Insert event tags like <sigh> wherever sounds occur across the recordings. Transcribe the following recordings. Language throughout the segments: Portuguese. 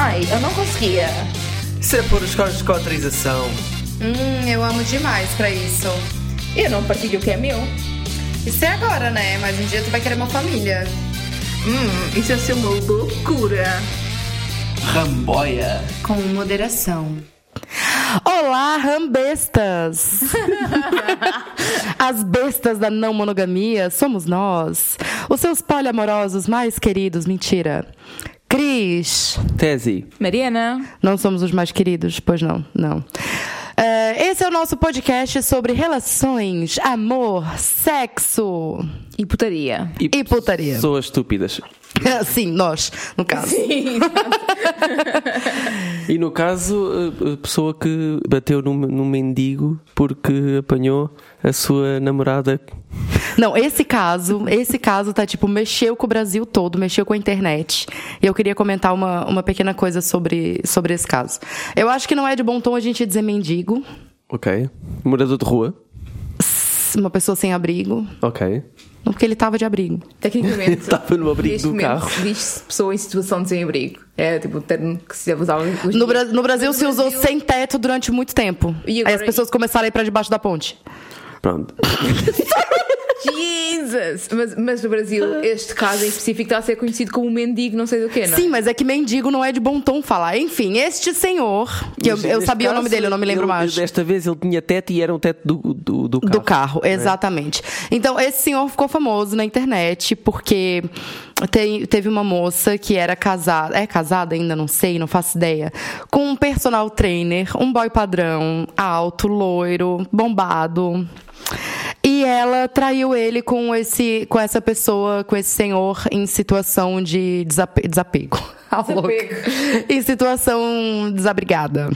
Ai, eu não conseguia. Isso é por autorização. Hum, eu amo demais pra isso. E eu não partilho o que é meu. Isso é agora, né? Mas um dia tu vai querer uma família. Hum, isso ia ser uma loucura. Ramboia. Com moderação. Olá, rambestas! <laughs> As bestas da não monogamia somos nós, os seus poliamorosos mais queridos, mentira. Cris, Tese. Mariana. não somos os mais queridos? Pois não, não. É, esse é o nosso podcast sobre relações, amor, sexo E putaria. e putaria. Pessoas estúpidas. <laughs> Sim, nós, no caso. <laughs> E no caso, a a pessoa que bateu num, num mendigo porque apanhou a sua namorada. Não, esse caso, esse caso tá tipo, mexeu com o Brasil todo, mexeu com a internet. E eu queria comentar uma, uma pequena coisa sobre, sobre esse caso. Eu acho que não é de bom tom a gente dizer mendigo, Ok. Morador de rua. uma pessoa sem abrigo, Ok. não porque ele tava de abrigo. Tecnicamente. <laughs> Estava no abrigo do carro. Diz-se pessoa em situação de sem-abrigo. É tipo o termo que se usava No, no Brasil Mas se no usou Brasil- sem teto durante muito tempo. E Aí agora- as pessoas começaram a ir pra debaixo da ponte. Pronto. <laughs> Jesus! Mas, mas no Brasil, este caso em específico está a ser conhecido como mendigo, não sei do quê, não é? Sim, mas é que mendigo não é de bom tom falar. Enfim, este senhor, que eu, Mas eu neste sabia o nome caso, dele, eu não me lembro ele- mais. Desta vez ele tinha teto e era um teto do, do, do carro. Do carro, exatamente. Então, esse senhor ficou famoso na internet porque tem- teve uma moça que era casada, é casada ainda, não sei, não faço ideia, com um personal trainer, um boy padrão, alto, loiro, bombado. E ela traiu ele com esse, com essa pessoa, com esse senhor em situação de desape- desapego. <laughs> Louca. em situação desabrigada.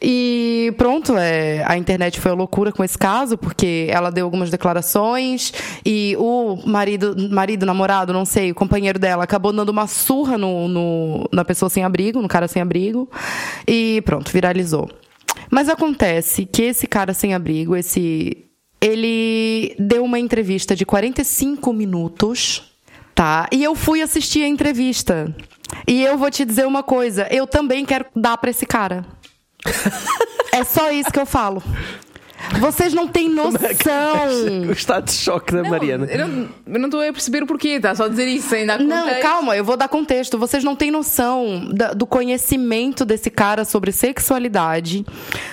E pronto, é, a internet foi uma loucura com esse caso, porque ela deu algumas declarações e o marido, marido, namorado, não sei, o companheiro dela acabou dando uma surra no, no- na pessoa sem abrigo, no cara sem abrigo, e pronto, viralizou. Mas acontece que esse cara sem abrigo, esse. Ele deu uma entrevista de 45 minutos, tá? E eu fui assistir a entrevista. E eu vou te dizer uma coisa: eu também quero dar pra esse cara. <laughs> É só isso que eu falo. Vocês não têm noção. <laughs> O estado de choque da Não, Mariana. Eu não eu não estou a perceber o porquê, está só a dizer isso, ainda Não, calma, eu vou dar contexto. Vocês não têm noção da- do conhecimento desse cara sobre sexualidade,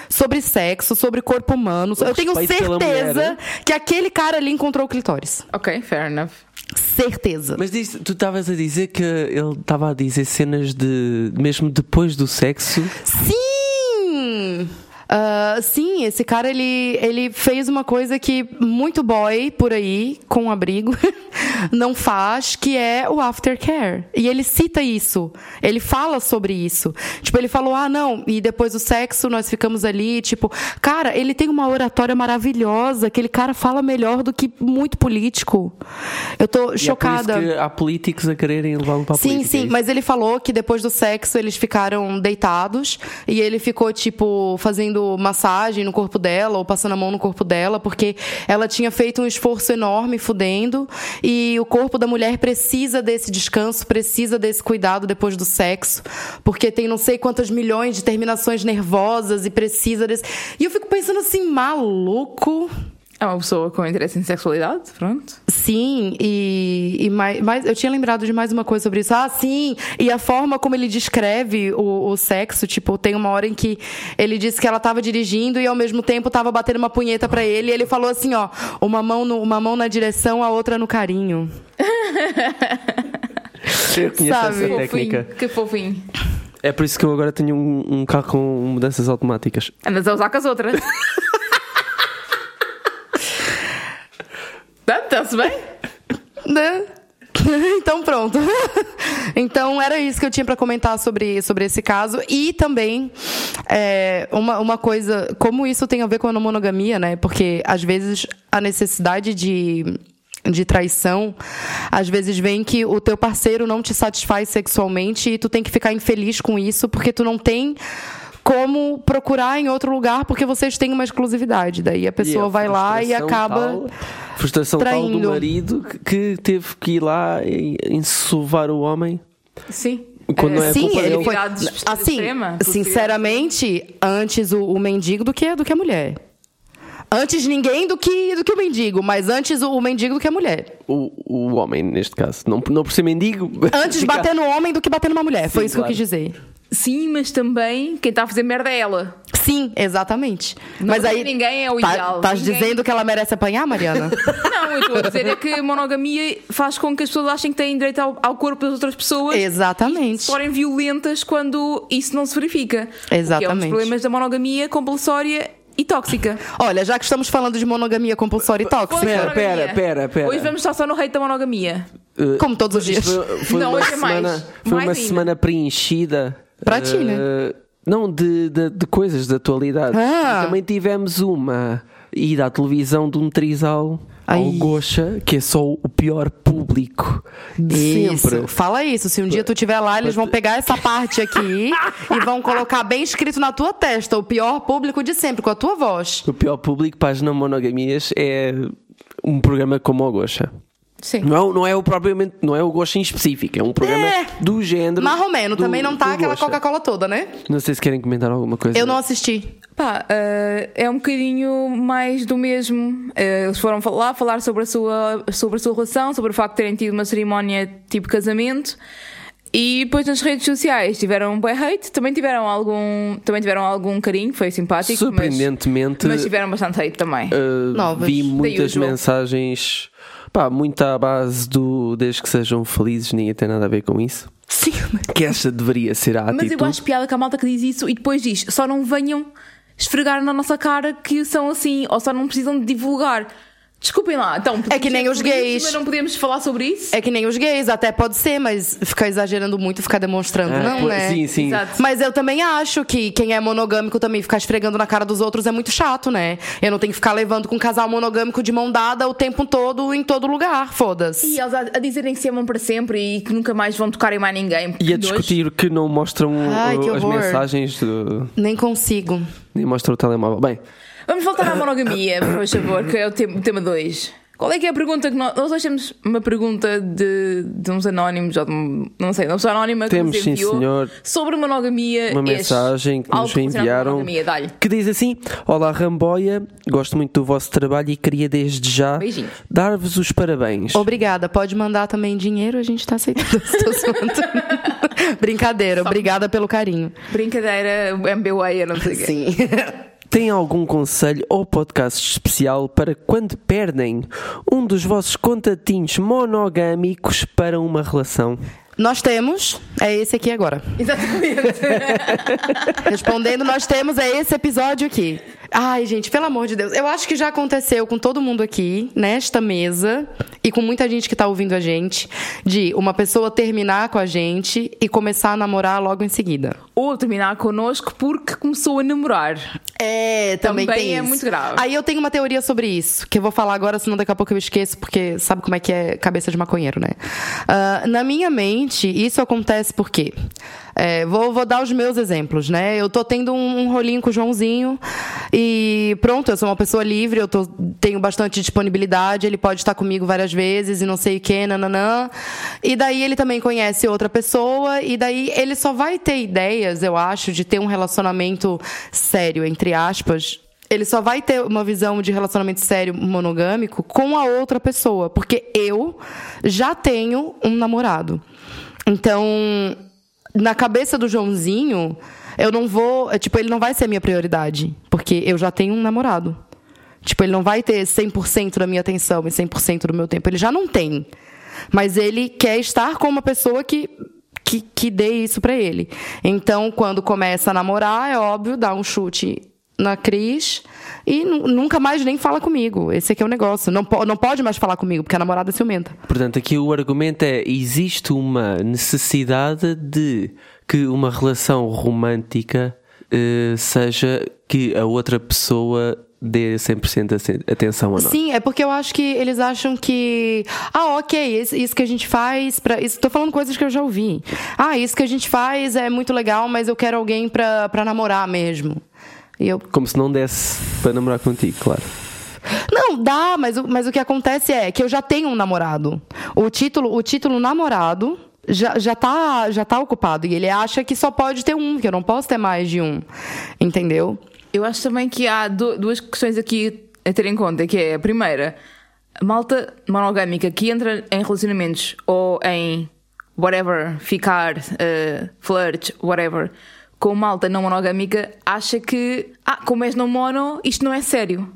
sobre sexo, sobre corpo humano. eu tenho certeza né? que aquele cara ali encontrou o clitóris. Ok, fair enough. Certeza. Mas diz- tu estavas a dizer que ele estava a dizer cenas de. mesmo depois do sexo. Sim! Ah, sim, esse cara ele, ele fez uma coisa que muito boy por aí, com abrigo, <laughs> não faz, que é o aftercare. E ele cita isso. Ele fala sobre isso. Tipo, ele falou: ah, não, e depois do sexo nós ficamos ali. Tipo, cara, ele tem uma oratória maravilhosa. Aquele cara fala melhor do que muito político. Eu tô E chocada. É isso que há políticos a quererem levá-lo para a Sim, política. sim, é isso? mas ele falou que depois do sexo eles ficaram deitados e ele ficou, tipo, fazendo massagem no corpo dela ou passando a mão no corpo dela, porque ela tinha feito um esforço enorme fudendo e o corpo da mulher precisa desse descanso, precisa desse cuidado depois do sexo, porque tem não sei quantas milhões de terminações nervosas e precisa desse. E eu fico pensando assim, maluco. É uma pessoa com interesse em sexualidade, pronto. Sim, e, e mais, mais- eu tinha lembrado de mais uma coisa sobre isso. Ah, sim, e a forma como ele descreve o, o sexo, tipo, tem uma hora em que ele disse que ela estava dirigindo e ao mesmo tempo estava batendo uma punheta pra ele, e ele falou assim, ó, uma mão, no- uma mão na direção, a outra no carinho. <laughs> Eu conheço sabe? essa técnica. Fofinho, que fofinho. É por isso que eu agora tenho um, um carro com mudanças automáticas. Andas a usar com as outras. <laughs> Tá, Está-se bem? Né? <laughs> Então pronto. <laughs> Então era isso que eu tinha para comentar sobre, sobre esse caso e também é, uma, uma coisa como isso tem a ver com a monogamia, né? Porque às vezes a necessidade de de traição, às vezes vem que o teu parceiro não te satisfaz sexualmente e tu tem que ficar infeliz com isso porque tu não tem como procurar em outro lugar porque vocês têm uma exclusividade. Daí a pessoa a vai lá e acaba tal- frustração tal traindo. do marido que, teve que ir lá e ensovar o homem. Sim. Quando não é Sim, ele dele. foi. Assim, sinceramente, antes o, o mendigo do que, do que a mulher. Antes ninguém do que, do que o mendigo, mas antes o, o mendigo do que a mulher. O, o homem, neste caso. Não, não por ser mendigo. Antes <laughs> bater no homem do que bater numa mulher. Foi Sim, isso claro. que eu quis dizer. Sim, mas também quem está a fazer merda é ela. Sim, exatamente. Não mas aí. tem ninguém é o tá- ideal. Estás Ninguém- dizendo que ela merece apanhar, Mariana? <laughs> Não, eu estou a dizer é que a monogamia faz com que as pessoas achem que têm direito ao, ao corpo das outras pessoas Exatamente. se forem violentas quando isso não se verifica. Que é um dos Exatamente. problemas da monogamia compulsória e tóxica. Olha, já que estamos falando de monogamia compulsória e tóxica, Pera, pera, pera, pera. Hoje vamos estar só no hate da monogamia. Eh, como todos os dias. Foi, foi Não, uma hoje é mais. semana, foi Mais uma ainda. semana preenchida. Para ti, né? eh, Não, de, de, de coisas da atualidade. Ah. Também tivemos uma ida à televisão de um trisal ao. Gocha, que é só o pior público de Isso, sempre. fala isso. Se um dia tu estiver lá, eles vão pegar essa parte aqui e vão colocar bem escrito na tua testa o pior público de sempre, com a tua voz. O pior público para as não monogamias é um programa como o Gocha. Sim. Não é, o- não é o propriamente, não é o Gocha em específico, é um programa É. do género. Marromeno, do- também não tá aquela. Coca-Cola toda, né? Não sei se querem comentar alguma coisa. Eu não assisti. Pá, eh, é um bocadinho mais do mesmo. Eh, eles foram lá falar sobre a, sua, sobre a sua relação, sobre o facto de terem tido uma cerimónia tipo casamento. E depois nas redes sociais tiveram um bom hate, também tiveram algum, também tiveram algum carinho, foi simpático. Surpreendentemente, Mas, mas tiveram bastante hate também. Uh, Novas. vi muitas mensagens, pá, muito à base do desde que sejam felizes, ninguém tem nada a ver com isso. Sim. Que esta deveria ser a Mas atitude. eu acho piada que a malta que diz isso e depois diz só não venham esfregar na nossa cara que são assim, ou só não precisam de divulgar. Desculpem lá, então. É que nem os gays. Mas não podemos falar sobre isso? É que nem os gays, até pode ser, mas ficar exagerando muito, ficar demonstrando, Ah, não, né? Sim, sim. Exato. Mas eu também acho que quem é monogâmico também ficar esfregando na cara dos outros é muito chato, né? Eu não tenho que ficar levando com um casal monogâmico de mão dada o tempo todo, em todo lugar, foda-se. E eles a, a dizerem que se amam para sempre e que nunca mais vão tocar em mais ninguém. E a discutir que não mostram Ai, que uh, as mensagens, do- Nem consigo. nem mostram o telemóvel. Bem, Vamos voltar à monogamia, por favor, que é o tema 2. Qual é que é a pergunta que nós. Nós hoje temos uma pergunta de, de uns anónimos, ou de não sei, de uma pessoa anónima que Temos, nos sim, enviou senhor. sobre monogamia. uma este, mensagem que nos enviaram que diz assim: Olá Ramboia, gosto muito do vosso trabalho e queria desde já dar-vos os parabéns. Obrigada. Pode mandar também dinheiro, a gente tá aceitando. <laughs> Brincadeira, obrigada pelo carinho. Brincadeira, MBA, eu não sei o quê. Sim. <laughs> Tem algum conselho ou podcast especial para quando perdem um dos vossos contatinhos monogâmicos para uma relação? Nós temos, é esse aqui agora. Exatamente. <laughs> Respondendo, nós temos é esse episódio aqui. Ai, gente, pelo amor de Deus. Eu acho que já aconteceu com todo mundo aqui, nesta mesa, e com muita gente que tá ouvindo a gente, de uma pessoa terminar com a gente e começar a namorar logo em seguida. Ou terminar connosco porque começou a namorar. É, também, Também tem é isso. muito grave. Aí eu tenho uma teoria sobre isso, que eu vou falar agora, senão daqui a pouco eu esqueço, porque sabe como é que é cabeça de maconheiro, né? Ah, na minha mente, isso acontece por quê? É, vou, vou dar os meus exemplos, né? Eu tô tendo um, um rolinho com o Joãozinho e pronto, eu sou uma pessoa livre, eu tô- tenho bastante disponibilidade, ele pode estar comigo várias vezes e não sei o que, nananã. E daí ele também conhece outra pessoa e daí ele só vai ter ideias, eu acho, de ter um relacionamento sério, entre aspas, ele só vai ter uma visão de relacionamento sério monogâmico com a outra pessoa, porque eu já tenho um namorado. Então, na cabeça do Joãozinho, eu não vou, é, tipo, ele não vai ser minha prioridade, porque eu já tenho um namorado. Tipo, ele não vai ter 100% da minha atenção e 100% do meu tempo, ele já não tem. Mas ele quer estar com uma pessoa que que, que dê isso pra ele. Então, quando começa a namorar, é óbvio, dá um chute na Cris e nu- nunca mais nem fala comigo. Esse aqui é o negócio. Não, po- não pode mais falar comigo, porque a namorada é ciumenta. Portanto, aqui o argumento é: existe uma necessidade de que uma relação romântica eh, seja que a outra pessoa dê 100% aten- atenção a nós. Sim, é porque eu acho que eles acham que. Ah, ok, isso, que a gente faz. Pra, isso, tô falando coisas que eu já ouvi. Ah, isso que a gente faz é muito legal, mas eu quero alguém pra namorar mesmo. Eu. Como se não desse para namorar contigo, claro. Não, dá, mas, o- mas o que acontece é que eu já tenho um namorado. O título, o título namorado já, já, tá, já tá ocupado. E ele acha que só pode ter um, que eu não posso ter mais de um. Entendeu? Eu acho também que há du- duas questões aqui a ter em conta, que é a primeira, a malta monogâmica que entra em relacionamentos ou em whatever, ficar, uh, flirt, whatever, com malta não monogâmica, acha que, ah, como és não mono, isto não é sério.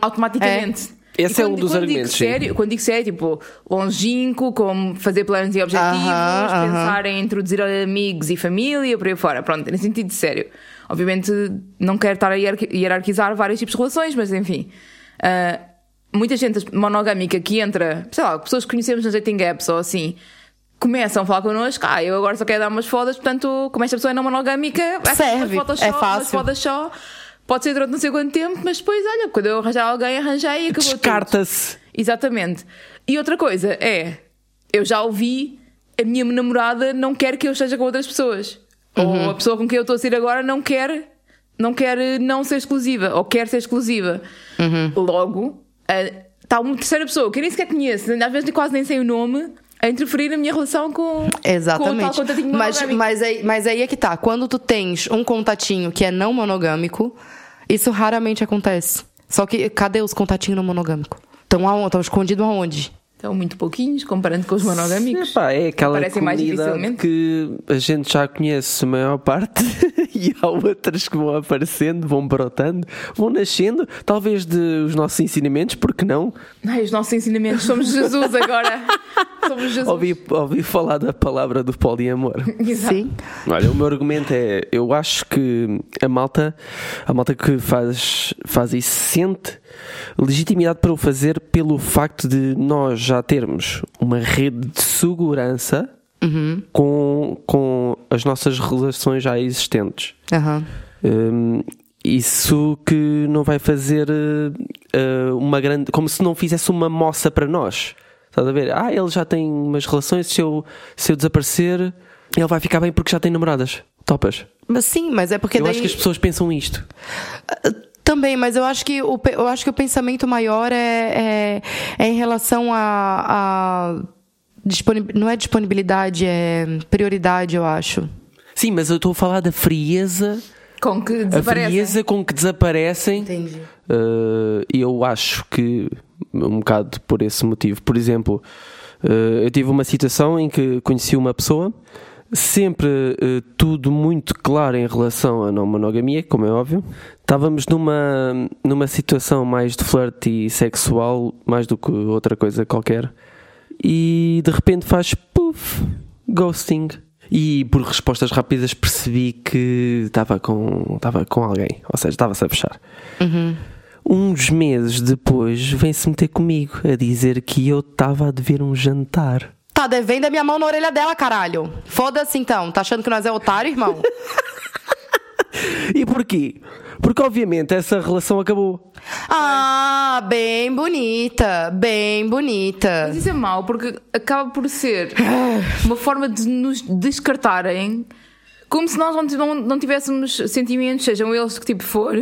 Automaticamente. Esse E é um quando- dos quando argumentos, Digo sim. sério, quando digo sério, tipo, longínquo, como fazer planos e objetivos, Aham, aham. pensar em introduzir amigos e família, por aí fora. Pronto, nesse sentido sério. Obviamente, não quero estar a hierarqui- hierarquizar vários tipos de relações, mas enfim. Ah, muita gente monogâmica que entra, sei lá, pessoas que conhecemos nas dating apps ou assim, começam a falar connosco, ah, eu agora só quero dar umas fodas, portanto, como esta pessoa é não monogâmica, Serve, fotos é só, fácil. fodas só. Pode ser durante não sei quanto tempo, mas depois, olha, quando eu arranjar alguém, arranjei e acabou. Descarta-se. Exatamente. E outra coisa é, eu já ouvi, a minha namorada não quer que eu esteja com outras pessoas. Ou a pessoa com quem eu estou a sair agora não quer, não quer eh, não ser exclusiva, ou quer ser exclusiva. Logo, está uma terceira pessoa que eu nem sequer conheço, às vezes quase nem sei o nome, a interferir na minha relação com, com o tal Exatamente. contatinho Mas, monogâmico. mas, aí, mas aí é que tá. Quando tu tens um contatinho que é não monogâmico, isso raramente acontece. Só que cadê os contatinhos não monogâmicos? Estão Estão escondidos aonde? Estão muito pouquinhos comparando com os monogâmicos. Epá, é aquela comunidade dificilmente. que a gente já conhece a maior parte <laughs> e há outras que vão aparecendo, vão brotando, vão nascendo, talvez de os nossos ensinamentos, porque não? Ai, os nossos ensinamentos, somos Jesus agora. <laughs> Somos Jesus. Ouvi, ouvi falar da palavra do poliamor. <laughs> Exato. Sim. Olha, o meu argumento é: eu acho que a malta, a malta que faz, faz isso sente legitimidade para o fazer pelo facto de nós já termos uma rede de segurança com, com as nossas relações já existentes. Aham. Hum, isso que não vai fazer eh, uma grande. como se não fizesse uma moça para nós. Estás a ver? Ah, ele já tem umas relações, se eu, se eu desaparecer, ele vai ficar bem porque já tem namoradas. Topas. Mas sim, mas é porque eu daí... acho que as pessoas pensam isto. Também, mas eu acho que o, eu acho que o pensamento maior é, é, é em relação a, a disponib- não é disponibilidade, é prioridade, eu acho. Sim, mas eu estou a falar da frieza, Com que a desaparecem. frieza com que desaparecem. Entendi. Uh, eu acho que um bocado por esse motivo. Por exemplo, uh, eu tive uma situação em que conheci uma pessoa, sempre uh, tudo muito claro em relação à não monogamia, como é óbvio. Estávamos numa, numa situação mais de flerte e sexual, mais do que outra coisa qualquer, e de repente faz puff, ghosting. E por respostas rápidas percebi que estava com, estava com alguém, ou seja, estava-se a fechar. Uns meses depois vem-se meter comigo a dizer que eu estava a dever um jantar. Tá devendo a minha mão na orelha dela, caralho. Foda-se então. Tá achando que nós é otário, irmão? <laughs> E porquê? Porque obviamente essa relação acabou. ah, bem bonita. Bem bonita. Mas isso é mau, porque acaba por ser <sighs> uma forma de nos descartarem como se nós não, não, não tivéssemos sentimentos, sejam eles de que tipo for,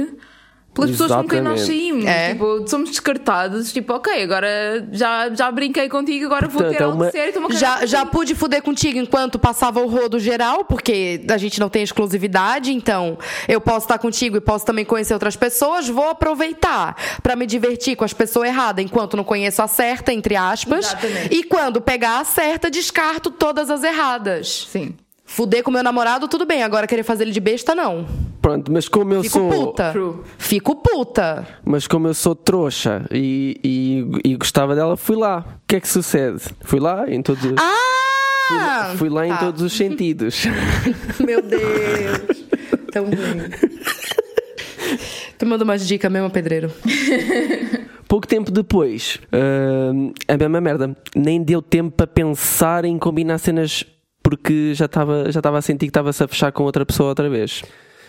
pelas pessoas com quem nós saímos. É. Tipo, somos descartados, tipo, ok, agora já, já brinquei contigo, agora vou Portanto, ter é algo uma- sério. estou-me a cagar Já, já pude fuder contigo enquanto passava o rodo geral, porque a gente não tem exclusividade, então eu posso estar contigo e posso também conhecer outras pessoas. Vou aproveitar pra me divertir com as pessoas erradas enquanto não conheço a certa, entre aspas. Exatamente. E quando pegar a certa, descarto todas as erradas. Sim. Fuder com meu namorado, tudo bem. Agora querer fazer ele de besta, não. Pronto, mas como eu Fico sou. puta. True. Fico puta. Mas como eu sou trouxa e, e, e gostava dela, fui lá. O que é que sucede? Fui lá em todos. Ah! fui lá em Tá. todos os sentidos. <laughs> Meu Deus. Tão ruim. Tu manda umas dicas mesmo, pedreiro. <laughs> Pouco tempo depois, hum, a mesma merda. Nem deu tempo para pensar em combinar cenas porque já estava já estava a sentir que estava-se a fechar com outra pessoa outra vez.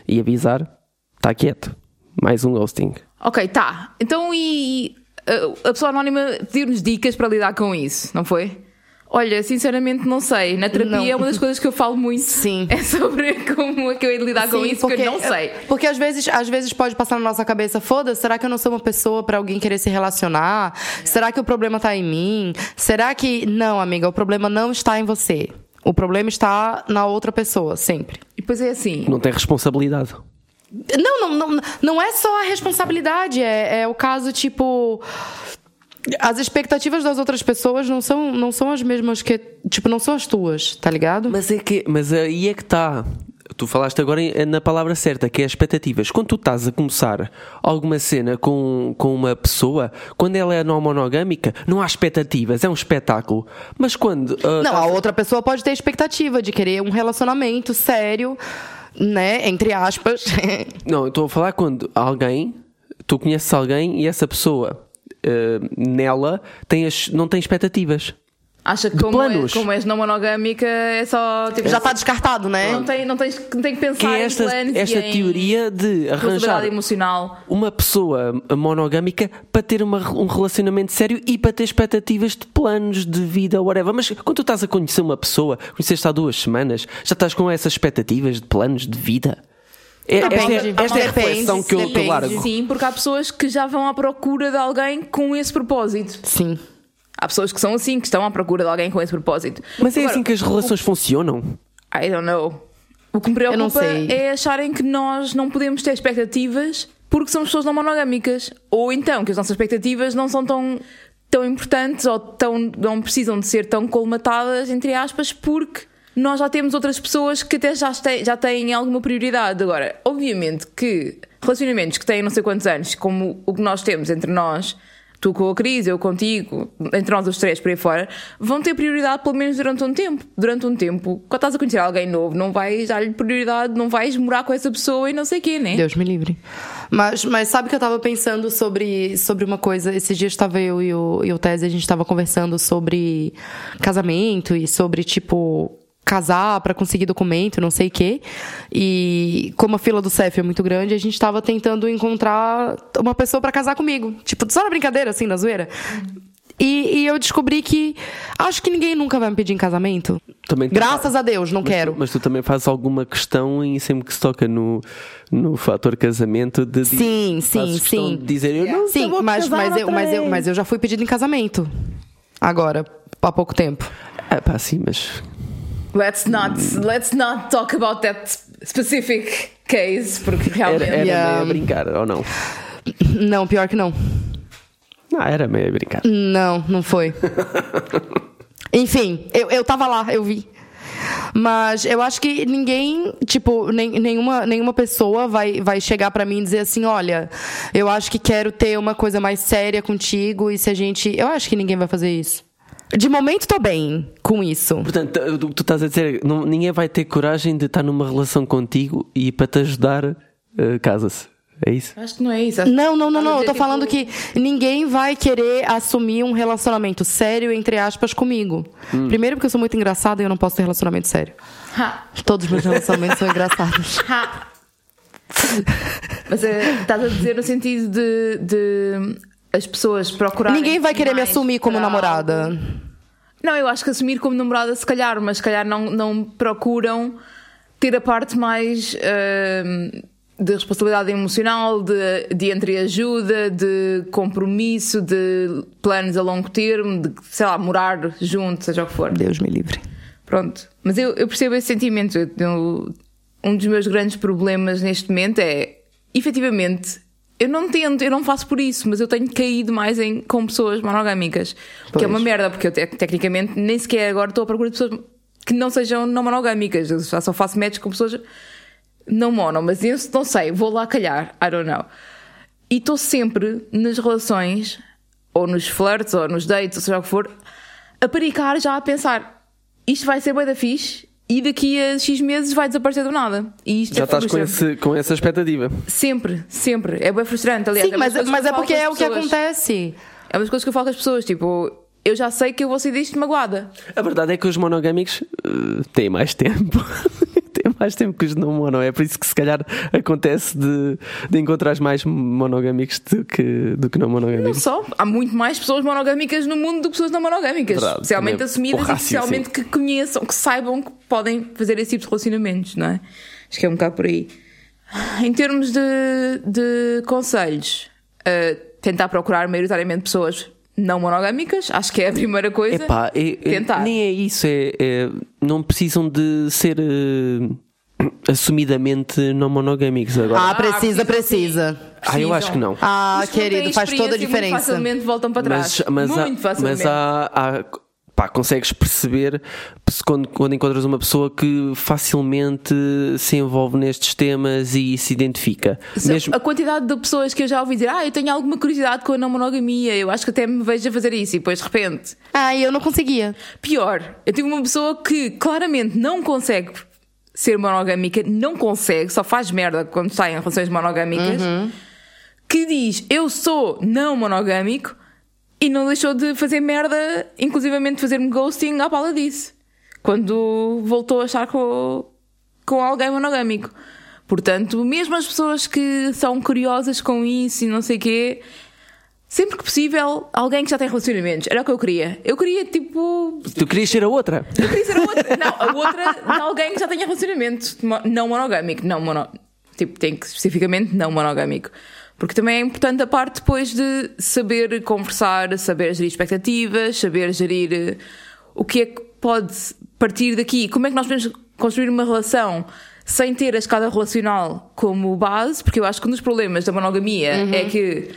E avisar, está quieto. Mais um ghosting. Ok, tá. Então e a pessoa anónima pediu-nos dicas para lidar com isso, não foi? Olha, sinceramente não sei. Na terapia Não. é uma das coisas que eu falo muito. Sim. <laughs> É sobre como é que eu ia lidar com Sim, isso, porque eu não sei. Porque às vezes, às vezes pode passar na nossa cabeça, foda, será que eu não sou uma pessoa pra alguém querer se relacionar? Será que o problema tá em mim? Será que não, amiga, o problema não está em você. O problema está na outra pessoa, sempre. E depois é assim. Não tem responsabilidade. Não, não, não, não é só a responsabilidade, é, é o caso tipo. As expectativas das outras pessoas não são, não são as mesmas que. Tipo, não são as tuas, tá ligado? Mas é que, mas aí é que está. Tu falaste agora na palavra certa, que é expectativas. Quando tu estás a começar alguma cena com, com uma pessoa, quando ela é não monogâmica, não há expectativas, é um espetáculo. Mas quando. ah, Não, a outra pessoa pode ter expectativa de querer um relacionamento sério, né? Entre aspas. <laughs> Não, eu estou a falar quando alguém, tu conheces alguém e essa pessoa ah, nela tem as, não tem expectativas. Acha que De como, é, planos. como és não monogâmica é só. Tipo, Já está descartado, né? Não, tem, não, tens, não tem que pensar Que é em esta, planos esta e em teoria de arranjar emocional. uma pessoa monogâmica para ter uma- um relacionamento sério e para ter expectativas de planos de vida, whatever. Mas quando tu estás a conhecer uma pessoa, conheceste há duas semanas, já estás com essas expectativas de planos de vida? É- esta, é, esta é a Depende, reflexão que eu, que eu largo. Sim, porque há pessoas que já vão à procura de alguém com esse propósito. Sim. Há pessoas que são assim, que estão à procura de alguém com esse propósito. Mas é Agora, assim que as relações funcionam. I don't know. O que me preocupa sei. é acharem que nós não podemos ter expectativas porque somos pessoas não monogâmicas. Ou então que as nossas expectativas não são tão, tão importantes ou tão, não precisam de ser tão colmatadas, entre aspas, porque nós já temos outras pessoas que até já têm, já têm alguma prioridade. Agora, obviamente que relacionamentos que têm não sei quantos anos, como o que nós temos entre nós, tu com a Cris, eu contigo, entre nós os três por aí fora, vão ter prioridade pelo menos durante um tempo. Durante um tempo, quando estás a conhecer alguém novo, não vais dar-lhe prioridade, não vais morar com essa pessoa e não sei o quê, né? Deus me livre. Mas, mas sabe que eu tava pensando sobre, sobre uma coisa? Esses dias estava eu e o, e o Tese, a gente tava conversando sobre casamento e sobre, tipo, casar pra conseguir documento, não sei o quê. E como a fila do CEF é muito grande, a gente tava tentando encontrar uma pessoa pra casar comigo. Tipo, só na brincadeira, assim, na zoeira. E, e eu descobri que acho que ninguém nunca vai me pedir em casamento. Também Graças a Deus, não mas quero. Tu, mas tu também fazes alguma questão e sempre que se toca no, no fator casamento de Sim, sim, sim. de dizer eu não Sim, vou mas, mas, eu, mas, eu, mas eu já fui pedido em casamento. Agora, há pouco tempo. Ah, pá, sim, mas Let's not, let's not talk about that specific case, porque realmente. era, era Yeah. meio a brincar, ou não? Não, pior que não. Não, era meio a brincar. Não, não foi. <laughs> Enfim, eu, eu tava lá, eu vi. Mas eu acho que ninguém, tipo, nem, nenhuma, nenhuma pessoa vai, vai chegar pra mim e dizer assim: olha, eu acho que quero ter uma coisa mais séria contigo e se a gente. Eu acho que ninguém vai fazer isso. De momento tô bem com isso. Portanto, tu, tu estás a dizer não, ninguém vai ter coragem de estar numa relação contigo e para te ajudar, eh, casa-se. É isso? Acho que não é isso. acho- Não, não, não, não. Eu tô falando tipo, que ninguém vai querer assumir um relacionamento sério, entre aspas, comigo. Primeiro porque eu sou muito engraçada e eu não posso ter relacionamento sério. Ha, Todos os meus relacionamentos são engraçados. <laughs> ha. Mas é, estás a dizer no sentido de, de as pessoas procurarem. Ninguém vai querer me assumir como namorada. algo. Não, eu acho que assumir como namorada, se calhar, mas se calhar não, não procuram ter a parte mais ahm, de responsabilidade emocional, de, de entreajuda, de compromisso, de planos a longo termo, de, sei lá, morar junto, seja o que for. Deus me livre. Pronto. Mas eu, eu percebo esse sentimento. Eu- um dos meus grandes problemas neste momento é, efetivamente, eu não tento, eu não faço por isso, mas eu tenho caído mais em, com pessoas monogâmicas. Que é uma Pois. merda, porque eu te- tecnicamente nem sequer agora estou à procura de pessoas que não sejam não monogâmicas. Eu já só faço match com pessoas não mono, mas eu não sei, vou lá calhar, I don't know. E estou sempre nas relações, ou nos flirts, ou nos dates, ou seja o que for, a paricar já a pensar isto vai ser bem da fixe e daqui a X meses vai desaparecer do nada. E isto Já é estás com, esse, com essa expectativa. Sempre, sempre. É bem frustrante, aliás. Sim, uma mas, mas é porque é o que acontece. É uma das coisas que eu falo com as pessoas, tipo, eu já sei que eu vou sair disto magoada. A verdade é que os monogâmicos eh, têm mais tempo. <laughs> mais tempo que os não mono. É por isso que se calhar acontece de, de encontrar mais monogâmicos do que, do que não Não monogâmicos. só, há muito mais pessoas monogâmicas no mundo do que pessoas não monogâmicas. Verdade, especialmente assumidas e especialmente que conheçam, que saibam que podem fazer esse tipo de relacionamentos, não é? Acho que é um bocado por aí. Em termos de, de conselhos, uh, tentar procurar maioritariamente pessoas não monogâmicas, acho que é a primeira coisa. Epá, é- Tentar. nem é isso, é, é- não precisam de ser eh, assumidamente não monogâmicos agora. Ah, precisa, precisa, precisa. Ah, eu acho que não. Ah, Os que querido, faz toda a experiência muito diferença. facilmente voltam para trás. mas, mas, há, muito facilmente. mas há, há- pá, consegues perceber se quando, quando encontras uma pessoa que facilmente se envolve nestes temas e se identifica. Se- Mesmo, A quantidade de pessoas que eu já ouvi dizer, ah, eu tenho alguma curiosidade com a não monogamia, eu acho que até me vejo a fazer isso, e depois de repente. Ah, eu não conseguia. Pior, eu tive uma pessoa que claramente não consegue ser monogâmica, não consegue, só faz merda quando está em relações monogâmicas, que diz, eu sou não monogâmico, e não deixou de fazer merda, inclusivamente fazer-me ghosting à pala disso. Quando voltou a estar com, com alguém monogâmico. Portanto, mesmo as pessoas que são curiosas com isso e não sei o quê, sempre que possível, alguém que já tem relacionamentos. Era o que eu queria. Eu queria, tipo, tu querias ser a outra? eu queria ser a outra. Não, a outra de alguém que já tenha relacionamento não monogâmico. Não mono... Tipo, tem que especificamente não monogâmico. Porque também é importante a parte depois de saber conversar, saber gerir expectativas, saber gerir eh, o que é que pode partir daqui. Como é que nós podemos construir uma relação sem ter a escada relacional como base? Porque eu acho que um dos problemas da monogamia é que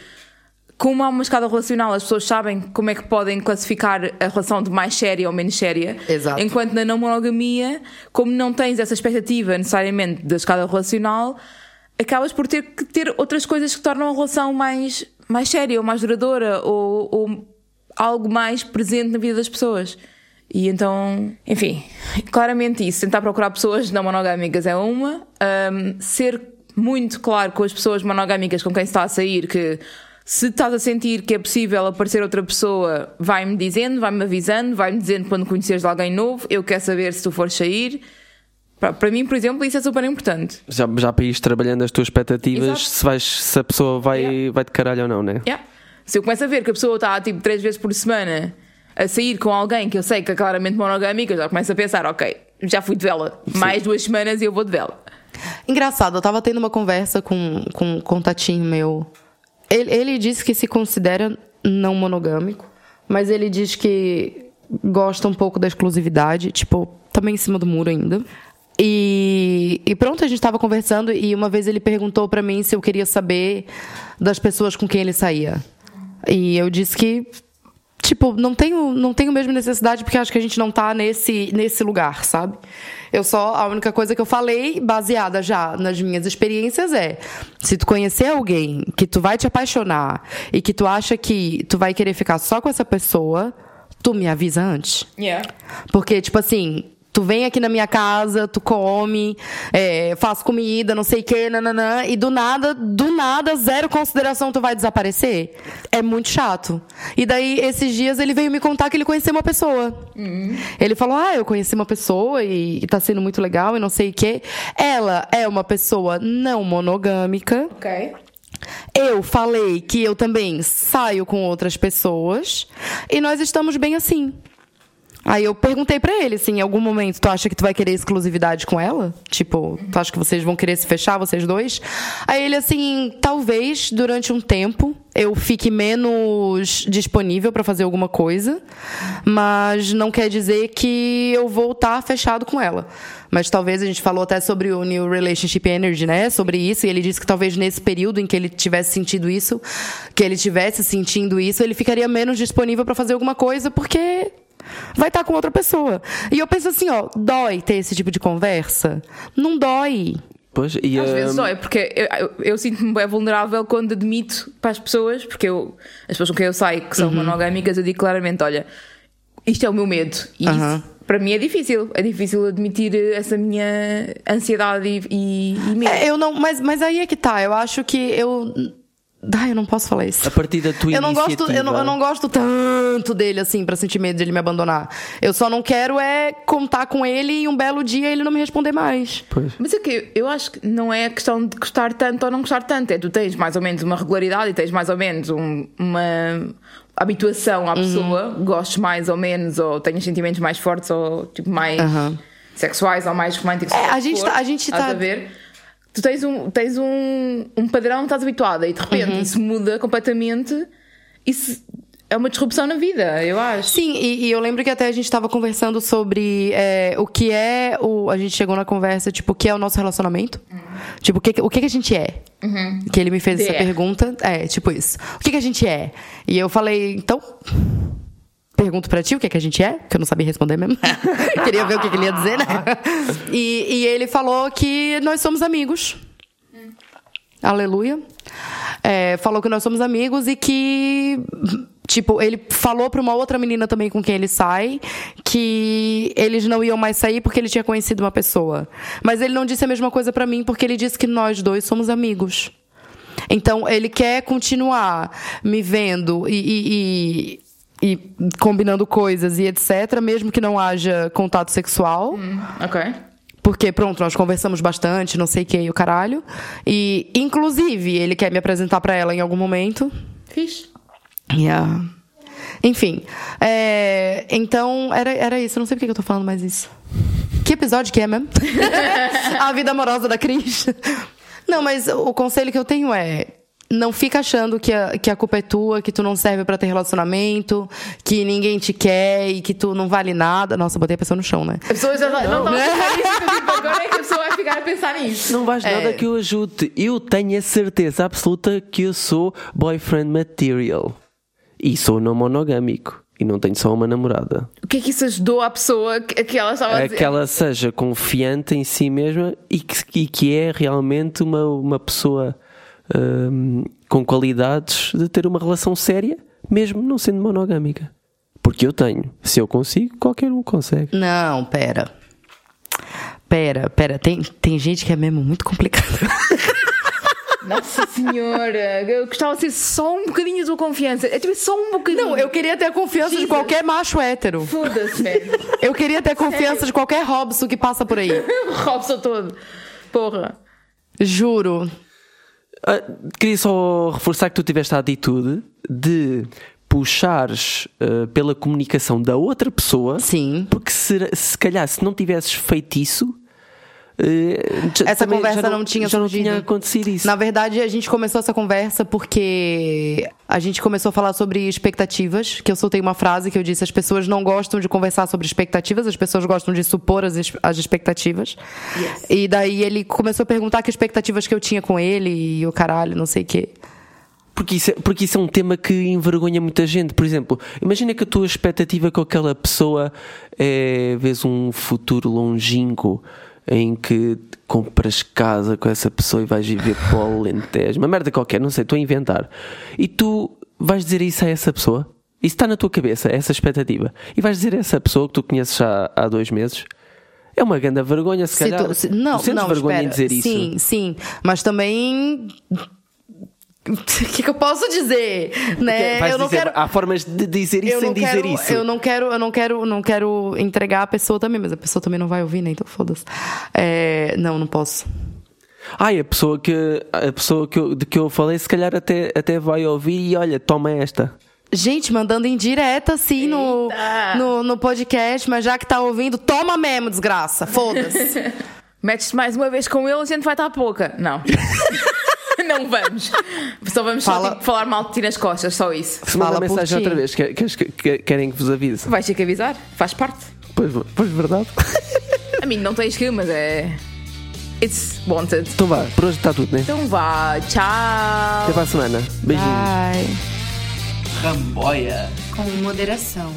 como há uma escada relacional, as pessoas sabem como é que podem classificar a relação de mais séria ou menos séria. Exato. Enquanto na não monogamia, como não tens essa expectativa necessariamente da escada relacional, acabas por ter que ter outras coisas que tornam a relação mais, mais séria ou mais duradoura ou, ou algo mais presente na vida das pessoas. E então, enfim, claramente isso. Tentar procurar pessoas não monogâmicas é uma. Ahm, ser muito claro com as pessoas monogâmicas com quem se está a sair que se estás a sentir que é possível aparecer outra pessoa, vai-me dizendo, vai-me avisando, vai-me dizendo quando conheceres alguém novo. Eu quero saber se tu fores sair. Para, para mim, por exemplo, isso é super importante. Já, já para ires trabalhando as tuas expectativas, Exato. se, vais, se a pessoa vai, Yeah. vai de caralho ou não, né? Yeah. Se eu começo a ver que a pessoa está tipo três vezes por semana a sair com alguém que eu sei que é claramente monogâmico, eu já começo a pensar, ok, já fui de vela. Mais duas semanas e eu vou de vela. Engraçado, eu tava tendo uma conversa com, com, com um tatinho meu. Ele, ele disse que se considera não monogâmico, mas ele diz que gosta um pouco da exclusividade, tipo, também em cima do muro ainda. E, e pronto, a gente tava conversando e uma vez ele perguntou pra mim se eu queria saber das pessoas com quem ele saía. E eu disse que Tipo, não tenho, não tenho mesmo necessidade porque acho que a gente não tá nesse, nesse lugar, sabe? Eu só, a única coisa que eu falei, baseada já nas minhas experiências, é: se tu conhecer alguém que tu vai te apaixonar e que tu acha que tu vai querer ficar só com essa pessoa, tu me avisa antes. Yeah. Porque, tipo assim, tu vem aqui na minha casa, tu come, é, faz comida, não sei o que, nananã, e do nada, do nada, zero consideração, tu vai desaparecer. É muito chato. E daí, esses dias, ele veio me contar que ele conheceu uma pessoa. Ele falou, ah, eu conheci uma pessoa e, e tá sendo muito legal e não sei o que. Ela é uma pessoa não monogâmica. Ok. Eu falei que eu também saio com outras pessoas e nós estamos bem assim. Aí eu perguntei pra ele assim, em algum momento tu acha que tu vai querer exclusividade com ela? Tipo, tu acha que vocês vão querer se fechar vocês dois? Aí ele assim, talvez durante um tempo eu fique menos disponível pra fazer alguma coisa, mas não quer dizer que eu vou estar fechado com ela. Mas talvez a gente falou até sobre o New Relationship Energy, né? Sobre isso. E ele disse que talvez nesse período em que ele tivesse sentido isso, que ele tivesse sentindo isso, ele ficaria menos disponível pra fazer alguma coisa, porque vai estar com outra pessoa. E eu penso assim, ó, dói ter esse tipo de conversa? Não dói. Pois, e, Às hum, vezes dói, porque eu, eu, eu sinto-me bem vulnerável quando admito para as pessoas, porque eu, as pessoas com quem eu saio que Uhum. são monogâmicas, eu digo claramente: olha, isto é o meu medo. E Aham. isso, para mim é difícil. É difícil admitir essa minha ansiedade e, e, e medo. É, Eu não, mas, mas aí é que tá. Eu acho que eu. Ai, eu não posso falar isso. a partir da tua Eu não, gosto, eu, não, eu não gosto tanto dele, assim, pra sentir medo de ele me abandonar. Eu só não quero é contar com ele e um belo dia ele não me responder mais. Pois. Mas é que eu acho que não é questão de gostar tanto ou não gostar tanto. É tu tens mais ou menos uma regularidade e tens mais ou menos um- uma habituação Uhum. à pessoa. Gostes mais ou menos, ou tenhas sentimentos mais fortes ou tipo mais Aham. sexuais ou mais românticos. É, a gente tá- a gente Estás tá- a ver? Tu tens um, tens um, um padrão que estás habituada e de repente Uhum. isso muda completamente. Isso é uma disrupção na vida, eu acho. Sim, e, e eu lembro que até a gente estava conversando sobre é, o que é o. A gente chegou na conversa, tipo, o que é o nosso relacionamento. Tipo, o que, o que, que a gente é? Que ele me fez essa É. pergunta. É, tipo isso. O que, que a gente é? E eu falei, então. Pergunto pra ti o que, que a gente é, que eu não sabia responder mesmo. <laughs> Queria ver o que, que ele ia dizer, né? E, e ele falou que nós somos amigos. Aleluia. É, falou que nós somos amigos e que. Tipo, ele falou pra uma outra menina também com quem ele sai que eles não iam mais sair porque ele tinha conhecido uma pessoa. Mas ele não disse a mesma coisa pra mim porque ele disse que nós dois somos amigos. Então, ele quer continuar me vendo e, e- e- e combinando coisas e etc., mesmo que não haja contato sexual. Ok. Porque, pronto, nós conversamos bastante, não sei o que, e o caralho. E, inclusive, ele quer me apresentar pra ela em algum momento. Fixe. Yeah. Enfim. é, então, era, era isso. Eu não sei por que eu tô falando mais isso. Que episódio que é mesmo? <laughs> a vida amorosa da Cris. Não, mas o conselho que eu tenho é. Não fica achando que a, que a culpa é tua, que tu não serve pra ter relacionamento, que ninguém te quer e que tu não vale nada. Nossa, eu botei a pessoa no chão, né? A pessoa já não estava a pensar nisso, eu digo, agora é que a pessoa vai ficar a pensar nisso. Não vais nada que eu ajude. Eu tenho a certeza absoluta que eu sou boyfriend material. E sou não monogâmico. E não tenho só uma namorada. O que é que isso ajudou à pessoa que, que ela estava a É dizer? que ela seja confiante em si mesma e que, e que é realmente uma, uma pessoa hum, com qualidades de ter uma relação séria, mesmo não sendo monogâmica. Porque eu tenho. Se eu consigo, qualquer um consegue. Não, pera. Pera, pera. Tem, tem gente que é mesmo muito complicado. <laughs> Nossa senhora, eu gostava de ser só um bocadinho da tua confiança. É tipo só um bocadinho. Não, eu queria ter a confiança de Jesus. qualquer macho hétero. Foda-se, velho. Eu queria ter a confiança de qualquer Robson que passa por aí. O <laughs> Robson todo. Porra. Juro. Ah, queria só reforçar que tu tiveste a atitude de puxares ah, pela comunicação da outra pessoa. Sim. Porque se, se calhar se não tivesses feito isso, Essa também conversa já não tinha já não tinha acontecido isso. Na verdade, a gente começou essa conversa porque a gente começou a falar sobre expectativas, que eu soltei uma frase que eu disse, as pessoas não gostam de conversar sobre expectativas, as pessoas gostam de supor as, as expectativas. E daí ele começou a perguntar que expectativas que eu tinha com ele e o caralho, não sei o quê. Porque isso, é, porque isso é um tema que envergonha muita gente. Por exemplo, imagina que a tua expectativa com aquela pessoa é vês um futuro longínquo em que compras casa com essa pessoa e vais viver para o <laughs> Alentejo, uma merda qualquer, não sei, estou a inventar. E tu vais dizer isso a essa pessoa? Isso está na tua cabeça, essa expectativa. E vais dizer a essa pessoa que tu conheces já há dois meses? É uma grande vergonha, se, Se calhar. tu- se- não, tu sentes não, vergonha em espera. dizer isso? Sim, sim. Mas também. O <laughs> que, que eu posso dizer? Né? Vais eu não dizer- quero. Há formas de dizer isso eu sem não dizer quero, isso. Eu não quero, eu não quero, não quero entregar a pessoa também, mas a pessoa também não vai ouvir, né? Então foda-se. É, não, não posso. Ai, a pessoa que a pessoa que eu, de que eu falei, se calhar até, até vai ouvir e olha, toma esta. Gente, mandando em direta assim no, no, no podcast, mas já que tá ouvindo, toma mesmo, desgraça. Foda-se. <laughs> Metes-te mais uma vez com ele, a gente vai estar pouca. Não. <laughs> não vamos. Só vamos só Fala- tipo, falar mal de ti nas costas, só isso. Fala por mensagem outra vez, que, que, que- querem que vos avise. Vais ter que avisar, faz parte. Pois, pois verdade. <laughs> A mim não tens que, mas é. It's wanted. Então vá, por hoje está tudo, né? Então vá, tchau. Até para a semana. Beijinhos. Bye. Ramboia. Com moderação.